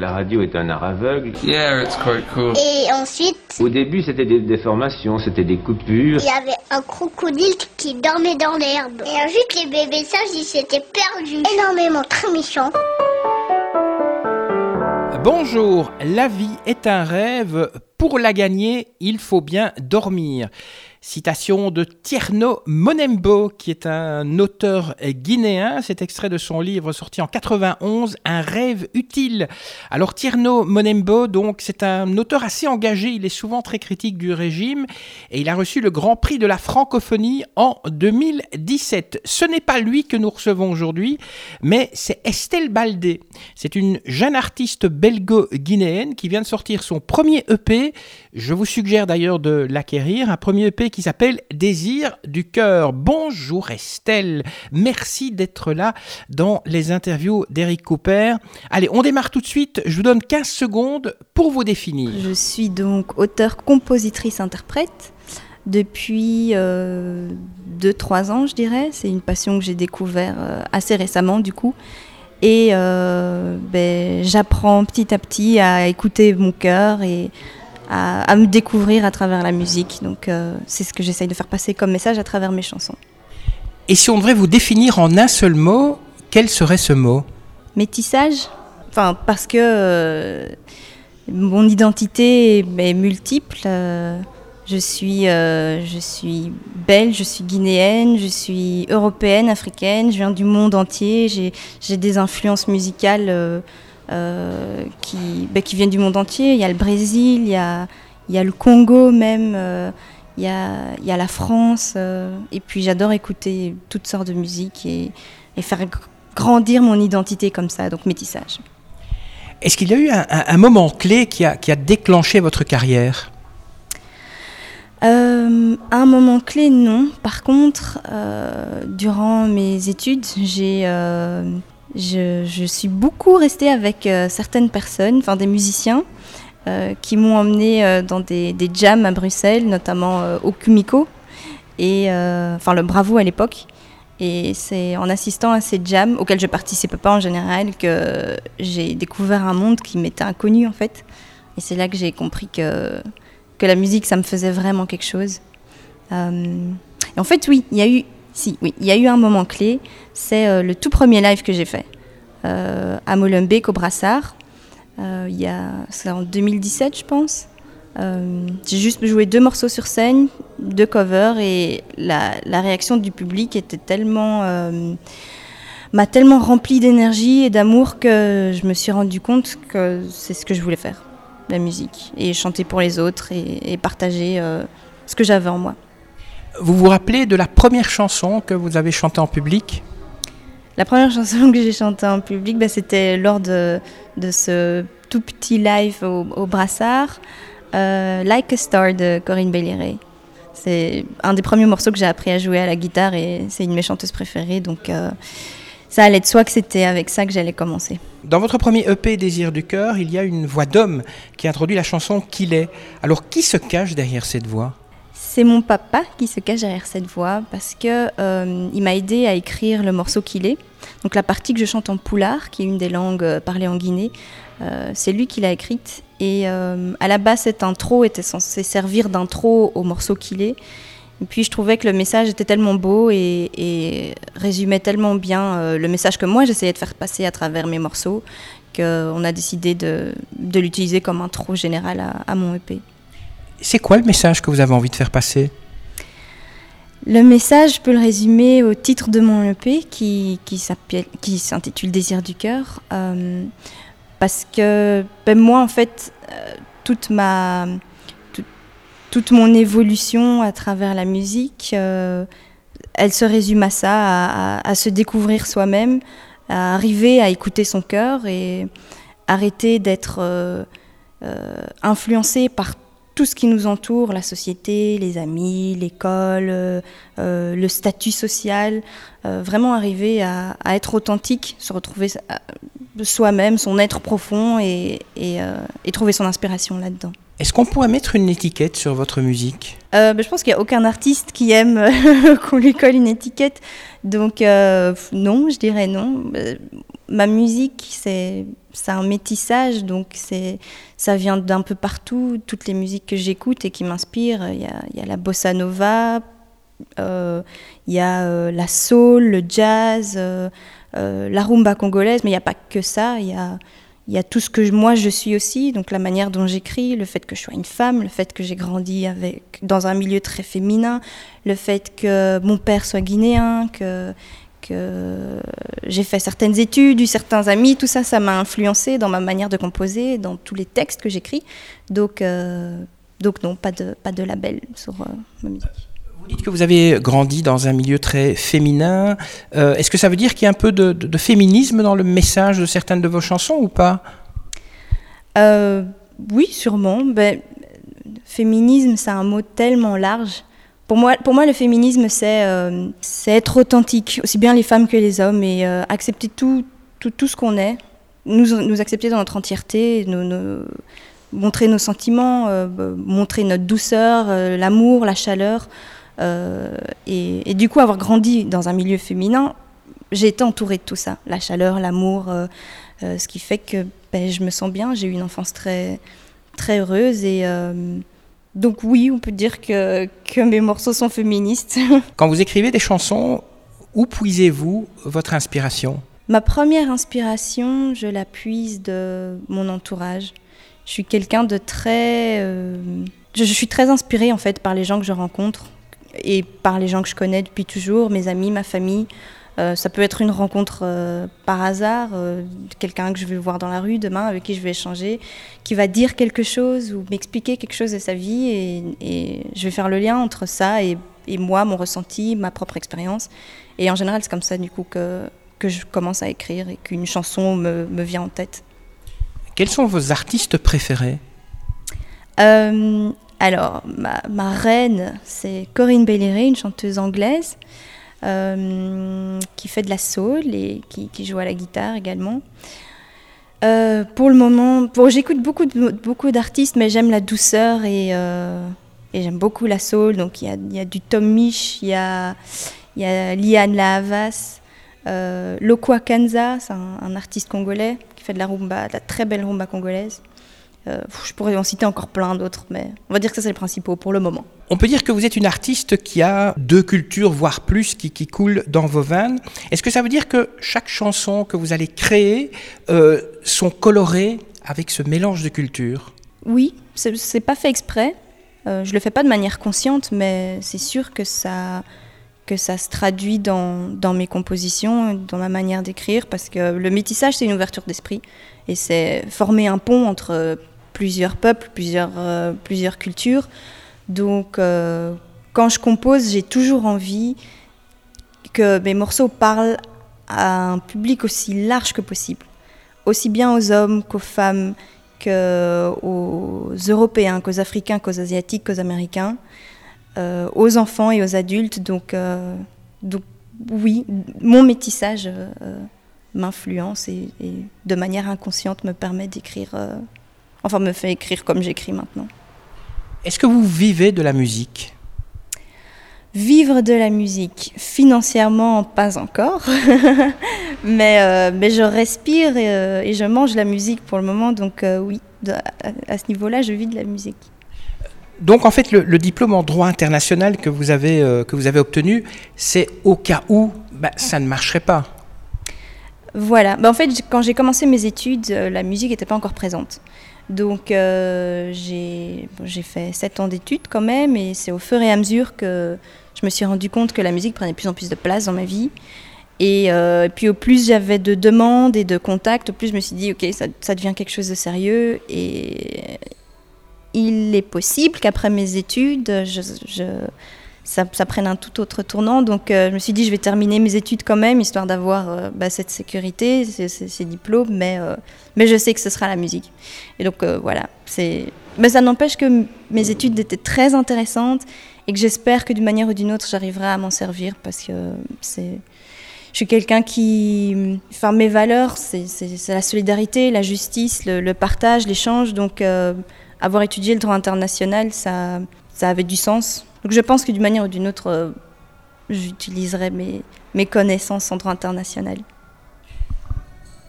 La radio est un art aveugle. Yeah, it's quite cool. Et ensuite, Au début, c'était des déformations, c'était des coupures. il y avait un crocodile qui dormait dans l'herbe. Et ensuite, les bébés sages, ils s'étaient perdus. Énormément, très méchants. Bonjour, la vie est un rêve. Pour la gagner, il faut bien dormir. Citation de Tierno Monembo, qui est un auteur guinéen. Cet extrait de son livre sorti en 91, Un rêve utile. Alors Tierno Monembo, donc, c'est un auteur assez engagé. Il est souvent très critique du régime et il a reçu le Grand Prix de la francophonie en 2017. Ce n'est pas lui que nous recevons aujourd'hui, mais c'est Estelle Baldé. C'est une jeune artiste belgo-guinéenne qui vient de sortir son premier EP. Je vous suggère d'ailleurs de l'acquérir. Un premier EP qui s'appelle Désir du cœur. Bonjour Estelle. Merci d'être là dans les interviews d'Eric Cooper. Allez, on démarre tout de suite. Je vous donne 15 secondes pour vous définir. Je suis donc auteur, compositrice, interprète depuis 2-3 ans, je dirais. C'est une passion que j'ai découvert euh, assez récemment, du coup. Et euh, ben, j'apprends petit à petit à écouter mon cœur et à, à me découvrir à travers la musique. Donc euh, c'est ce que j'essaye de faire passer comme message à travers mes chansons. Et si on devait vous définir en un seul mot, quel serait ce mot? Métissage Enfin, parce que euh, mon identité est, multiple. euh, je suis, je suis belge, je suis guinéenne, je suis européenne, africaine, je viens du monde entier, j'ai des influences musicales euh, qui, ben, qui viennent du monde entier. Il y a le Brésil, il y a, il y a le Congo même, euh, il, y a, il y a la France. euh, et puis j'adore écouter toutes sortes de musique et, et faire gr- grandir mon identité comme ça, donc métissage. Est-ce qu'il y a eu un, un- un moment clé qui a, qui a déclenché votre carrière? Euh, un moment clé, non. Par contre, euh, durant mes études, j'ai, euh, je, suis beaucoup restée avec euh, certaines personnes, enfin des musiciens, euh, qui m'ont emmenée euh, dans des, jams à Bruxelles, notamment au Kumiko, et enfin le Bravo à l'époque. Et c'est en assistant à ces jams, auxquels je participais pas en général, que j'ai découvert un monde qui m'était inconnu en fait. Et c'est là que j'ai compris que que la musique, ça me faisait vraiment quelque chose. Et en fait, oui, il y a eu, si, oui, il y a eu un moment clé. C'est euh, le tout premier live que j'ai fait euh, à Molenbeek au Brassard. Euh, il y a, c'est en 2017, je pense. J'ai juste joué deux morceaux sur scène, deux covers, et la, réaction du public était tellement m'a tellement rempli d'énergie et d'amour que je me suis rendu compte que c'est ce que je voulais faire la musique et chanter pour les autres et, partager ce que j'avais en moi. Vous vous rappelez de la première chanson que vous avez chantée en public? La première chanson que j'ai chantée en public, bah, c'était lors de, de ce tout petit live au, au Brassard, euh, Like a Star de Corinne Belliré. C'est un des premiers morceaux que j'ai appris à jouer à la guitare et c'est une de mes chanteuses préférées, donc euh, ça allait de soi que c'était avec ça que j'allais commencer. Dans votre premier EP Désir du cœur, il y a une voix d'homme qui introduit la chanson Qu'il est. Alors qui se cache derrière cette voix? C'est mon papa qui se cache derrière cette voix parce que euh, il m'a aidé à écrire le morceau qu'il est. Donc la partie que je chante en poulard, qui est une des langues euh, parlées en Guinée, euh, c'est lui qui l'a écrite. Et à la base, cette intro était censée servir d'intro au morceau qu'il est. Et puis je trouvais que le message était tellement beau et, résumait tellement bien le message que moi j'essayais de faire passer à travers mes morceaux qu'on a décidé de, de l'utiliser comme intro général à, à mon EP. C'est quoi le message que vous avez envie de faire passer? Le message, je peux le résumer au titre de mon EP qui, qui s'intitule Désir du cœur. Euh, parce que ben, moi, en fait, euh, toute, ma, tout- toute mon évolution à travers la musique, euh, elle se résume à ça, à, se découvrir soi-même, à arriver à écouter son cœur et arrêter d'être influencé par tout ce qui nous entoure, la société, les amis, l'école, euh, euh, le statut social, euh, vraiment arriver à, à être authentique, se retrouver soi-même, son être profond et, et, euh, et trouver son inspiration là-dedans. Est-ce qu'on pourrait mettre une étiquette sur votre musique? Euh, ben, je pense qu'il n'y a aucun artiste qui aime qu'on lui colle une étiquette. Donc euh, non, je dirais non. Euh, ma musique, c'est un métissage, donc ça vient d'un peu partout. Toutes les musiques que j'écoute et qui m'inspirent, il y a, y a, la bossa nova, euh, il y a la soul, le jazz, la rumba congolaise, mais il n'y a pas que ça. Il y a, y a tout ce que moi je suis aussi, donc la manière dont j'écris, le fait que je sois une femme, le fait que j'ai grandi avec, dans un milieu très féminin, le fait que mon père soit guinéen, que, que j'ai fait certaines études, eu certains amis, tout ça, ça m'a influencé dans ma manière de composer, dans tous les textes que j'écris. Donc, euh, donc non, pas de, pas de label sur euh, ma musique. Vous dites que vous avez grandi dans un milieu très féminin. Euh, est-ce que ça veut dire qu'il y a un peu de, féminisme dans le message de certaines de vos chansons ou pas? Oui, sûrement. Ben, féminisme, c'est un mot tellement large pour moi, le féminisme, c'est euh, être authentique, aussi bien les femmes que les hommes, et euh, accepter tout, ce qu'on est, nous, accepter dans notre entièreté, montrer nos sentiments, euh, montrer notre douceur, l'amour, la chaleur. Et, et, du coup, avoir grandi dans un milieu féminin, j'ai été entourée de tout ça, la chaleur, l'amour, ce qui fait que ben, je me sens bien, j'ai eu une enfance très, très heureuse et donc oui, on peut dire que, que mes morceaux sont féministes. Quand vous écrivez des chansons, où puisez-vous votre inspiration? Ma première inspiration, je la puise de mon entourage. Je suis quelqu'un de très... Euh, je, suis très inspirée en fait par les gens que je rencontre et par les gens que je connais depuis toujours, mes amis, ma famille. Euh, ça peut être une rencontre euh, par hasard, euh, quelqu'un que je vais voir dans la rue demain, avec qui je vais échanger, qui va dire quelque chose ou m'expliquer quelque chose de sa vie, et, je vais faire le lien entre ça et, moi, mon ressenti, ma propre expérience. Et en général, c'est comme ça du coup que, que je commence à écrire et qu'une chanson me, me, vient en tête. Quels sont vos artistes préférés? Alors, ma, reine, c'est Corinne Belliret, une chanteuse anglaise. Euh, qui fait de la soul et qui, joue à la guitare également. Euh, pour le moment, j'écoute beaucoup, d'artistes, mais j'aime la douceur et, euh, et j'aime beaucoup la soul. Donc il y a, du Tom Mich, il y a, y a Liane euh, Lokwa Kanza, c'est un, un, artiste congolais qui fait de la rumba, de la très belle rumba congolaise. Euh, je pourrais en citer encore plein d'autres, mais on va dire que ça c'est les principaux pour le moment. On peut dire que vous êtes une artiste qui a deux cultures, voire plus, qui, qui coulent dans vos veines. Est-ce que ça veut dire que chaque chanson que vous allez créer euh, sont colorées avec ce mélange de cultures? Oui, c'est pas fait exprès. Euh, je le fais pas de manière consciente, mais c'est sûr que ça que ça se traduit dans, dans mes compositions, dans ma manière d'écrire, parce que le métissage, c'est une ouverture d'esprit, et c'est former un pont entre plusieurs peuples, plusieurs, euh, cultures. Donc, euh, quand je compose, j'ai toujours envie que mes morceaux parlent à un public aussi large que possible, aussi bien aux hommes qu'aux femmes, qu'aux Européens, qu'aux Africains, qu'aux Asiatiques, qu'aux Américains, euh, aux enfants et aux adultes. Donc, oui, mon métissage m'influence et, de manière inconsciente me permet d'écrire enfin me fait écrire comme j'écris maintenant. Est-ce que vous vivez de la musique? Vivre de la musique, financièrement pas encore, mais, euh, mais je respire et, euh, et, je mange la musique pour le moment, donc euh, oui, de, à, à, ce niveau-là, je vis de la musique. Donc en fait, le, le diplôme en droit international que vous avez, que vous avez obtenu, c'est au cas où bah, ça ne marcherait pas. Voilà, bah, en fait, quand j'ai commencé mes études, la musique n'était pas encore présente. Donc euh, j'ai fait 7 ans d'études quand même, et c'est au fur et à mesure que je me suis rendu compte que la musique prenait de plus en plus de place dans ma vie. Et, euh, puis au plus j'avais de demandes et de contacts, au plus je me suis dit, ok, ça, devient quelque chose de sérieux. Et il est possible qu'après mes études, je ça, prenne un tout autre tournant. Donc euh, je me suis dit, je vais terminer mes études quand même, histoire d'avoir euh, bah, cette sécurité, ces, diplômes, mais, euh, mais je sais que ce sera la musique. Et donc voilà, mais ça n'empêche que mes études étaient très intéressantes et que j'espère que d'une manière ou d'une autre, j'arriverai à m'en servir parce que c'est... Je suis quelqu'un qui... Enfin, mes valeurs, c'est la solidarité, la justice, le, le partage, l'échange. Donc, avoir étudié le droit international, ça, ça avait du sens donc je pense que d'une manière ou d'une autre, euh, j'utiliserai mes, mes connaissances en droit international.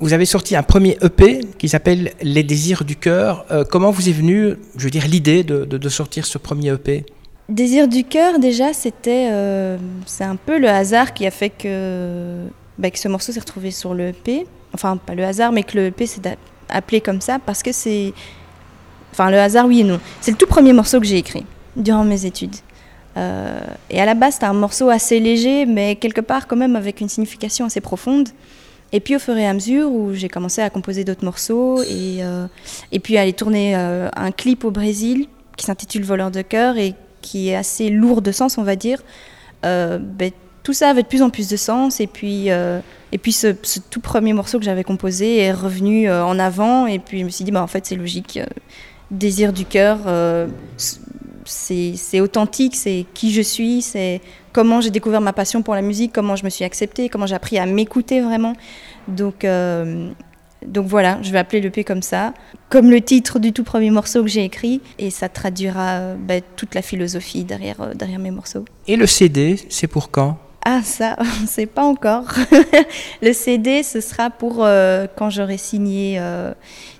Vous avez sorti un premier EP qui s'appelle Les désirs du cœur. Euh, comment vous est venue, je veux dire, l'idée de, de, sortir ce premier EP Désir du cœur, déjà, c'était, euh, c'est un peu le hasard qui a fait que, bah, que ce morceau s'est retrouvé sur le EP. Enfin, pas le hasard, mais que le EP s'est appelé comme ça parce que c'est, enfin, le hasard, oui et non. C'est le tout premier morceau que j'ai écrit durant mes études. Euh, et à la base, c'était un morceau assez léger, mais quelque part quand même avec une signification assez profonde. Et puis au fur et à mesure où j'ai commencé à composer d'autres morceaux et, euh, et puis à aller tourner euh, un clip au Brésil qui s'intitule Voleur de cœur et qui est assez lourd de sens, on va dire, ben, tout ça avait de plus en plus de sens. Et puis, et puis ce, tout premier morceau que j'avais composé est revenu en avant. Et puis je me suis dit, bah, en fait, c'est logique. Désir du cœur, c'est authentique, c'est qui je suis, c'est comment j'ai découvert ma passion pour la musique, comment je me suis acceptée, comment j'ai appris à m'écouter vraiment. Donc, euh, donc voilà, je vais appeler le P comme ça, comme le titre du tout premier morceau que j'ai écrit, et ça traduira euh, bah, toute la philosophie derrière, euh, derrière mes morceaux. Et le CD, c'est pour quand? Ah ça, on ne sait pas encore. le CD, ce sera pour quand j'aurai signé,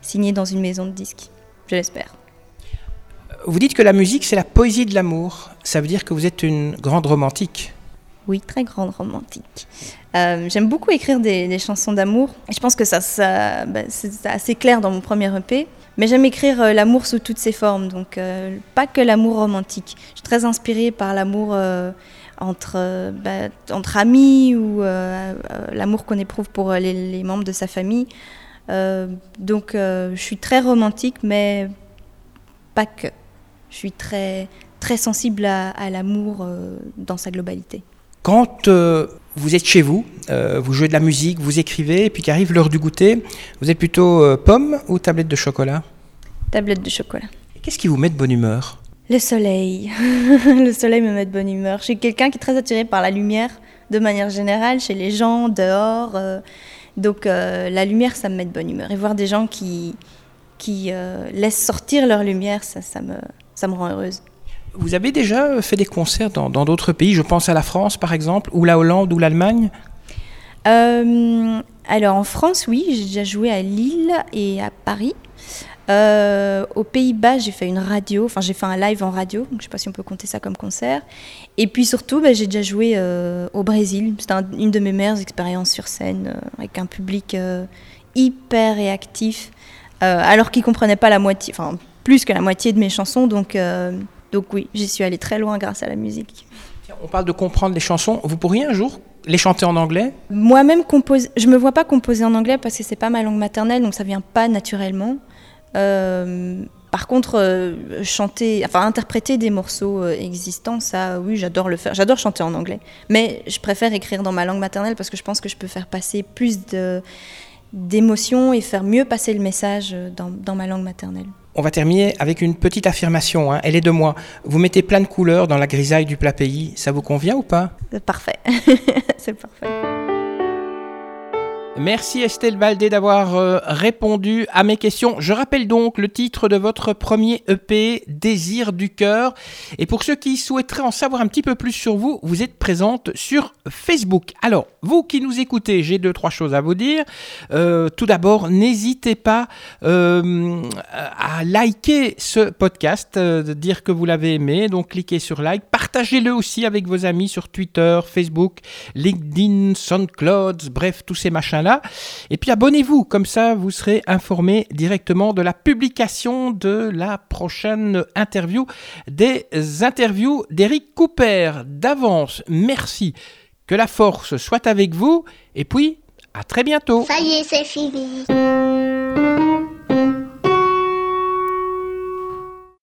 signé dans une maison de disques, je l'espère. Vous dites que la musique, c'est la poésie de l'amour. Ça veut dire que vous êtes une grande romantique. Oui, très grande romantique. Euh, j'aime beaucoup écrire des, chansons d'amour. Je pense que ça, bah, c'est assez clair dans mon premier EP. Mais j'aime écrire euh, l'amour sous toutes ses formes. Donc, euh, pas que l'amour romantique. Je suis très inspirée par l'amour entre, bah, entre amis ou l'amour qu'on éprouve pour les, membres de sa famille. donc, je suis très romantique, mais pas que je suis très, très sensible à, l'amour euh, dans sa globalité. Quand euh, vous êtes chez vous, euh, vous jouez de la musique, vous écrivez, et puis qu'arrive l'heure du goûter, vous êtes plutôt pomme ou tablette de chocolat? Tablette de chocolat. Qu'est-ce qui vous met de bonne humeur? Le soleil. le soleil me met de bonne humeur. Je suis quelqu'un qui est très attiré par la lumière, de manière générale, chez les gens, dehors. donc la lumière, ça me met de bonne humeur. Et voir des gens qui, qui laissent sortir leur lumière, ça, ça, me, ça me rend heureuse. Vous avez déjà fait des concerts dans d'autres pays, je pense à la France par exemple, ou la Hollande ou l'Allemagne? Euh, Alors en France, oui, j'ai déjà joué à Lille et à Paris. Euh, aux Pays-Bas, j'ai fait une radio, enfin j'ai fait un live en radio, donc je ne sais pas si on peut compter ça comme concert. Et puis surtout, bah, j'ai déjà joué euh, au Brésil. C'était une de mes meilleures expériences sur scène, avec un public hyper réactif, alors qu'ils ne comprenaient pas la moitié, enfin plus que la moitié de mes chansons. Donc, euh, donc oui, j'y suis allée très loin grâce à la musique. On parle de comprendre les chansons. Vous pourriez un jour les chanter en anglais? Moi-même, compose... je me vois pas composer en anglais parce que c'est pas ma langue maternelle, donc ça vient pas naturellement. Euh, par contre, euh, chanter, enfin interpréter des morceaux existants, ça, oui, j'adore le faire. J'adore chanter en anglais, mais je préfère écrire dans ma langue maternelle parce que je pense que je peux faire passer plus de d'émotions et faire mieux passer le message dans, dans ma langue maternelle. On va terminer avec une petite affirmation. Hein. Elle est de moi. Vous mettez plein de couleurs dans la grisaille du plat pays. Ça vous convient ou pas? Parfait. C'est parfait. Merci Estelle Baldé d'avoir euh, répondu à mes questions. Je rappelle donc le titre de votre premier EP, Désir du cœur. Et pour ceux qui souhaiteraient en savoir un petit peu plus sur vous, vous êtes présente sur Facebook. Alors, vous qui nous écoutez, j'ai deux, trois choses à vous dire. Euh, tout d'abord, n'hésitez pas euh, à liker ce podcast, dire que vous l'avez aimé. Donc, cliquez sur like. Partagez-le aussi avec vos amis sur Twitter, Facebook, LinkedIn, SoundCloud, bref, tous ces machins Et puis abonnez-vous, comme ça vous serez informé directement de la publication de la prochaine interview, des interviews d'Eric Cooper. D'avance, merci. Que la force soit avec vous et puis à très bientôt. Ça y est, c'est fini.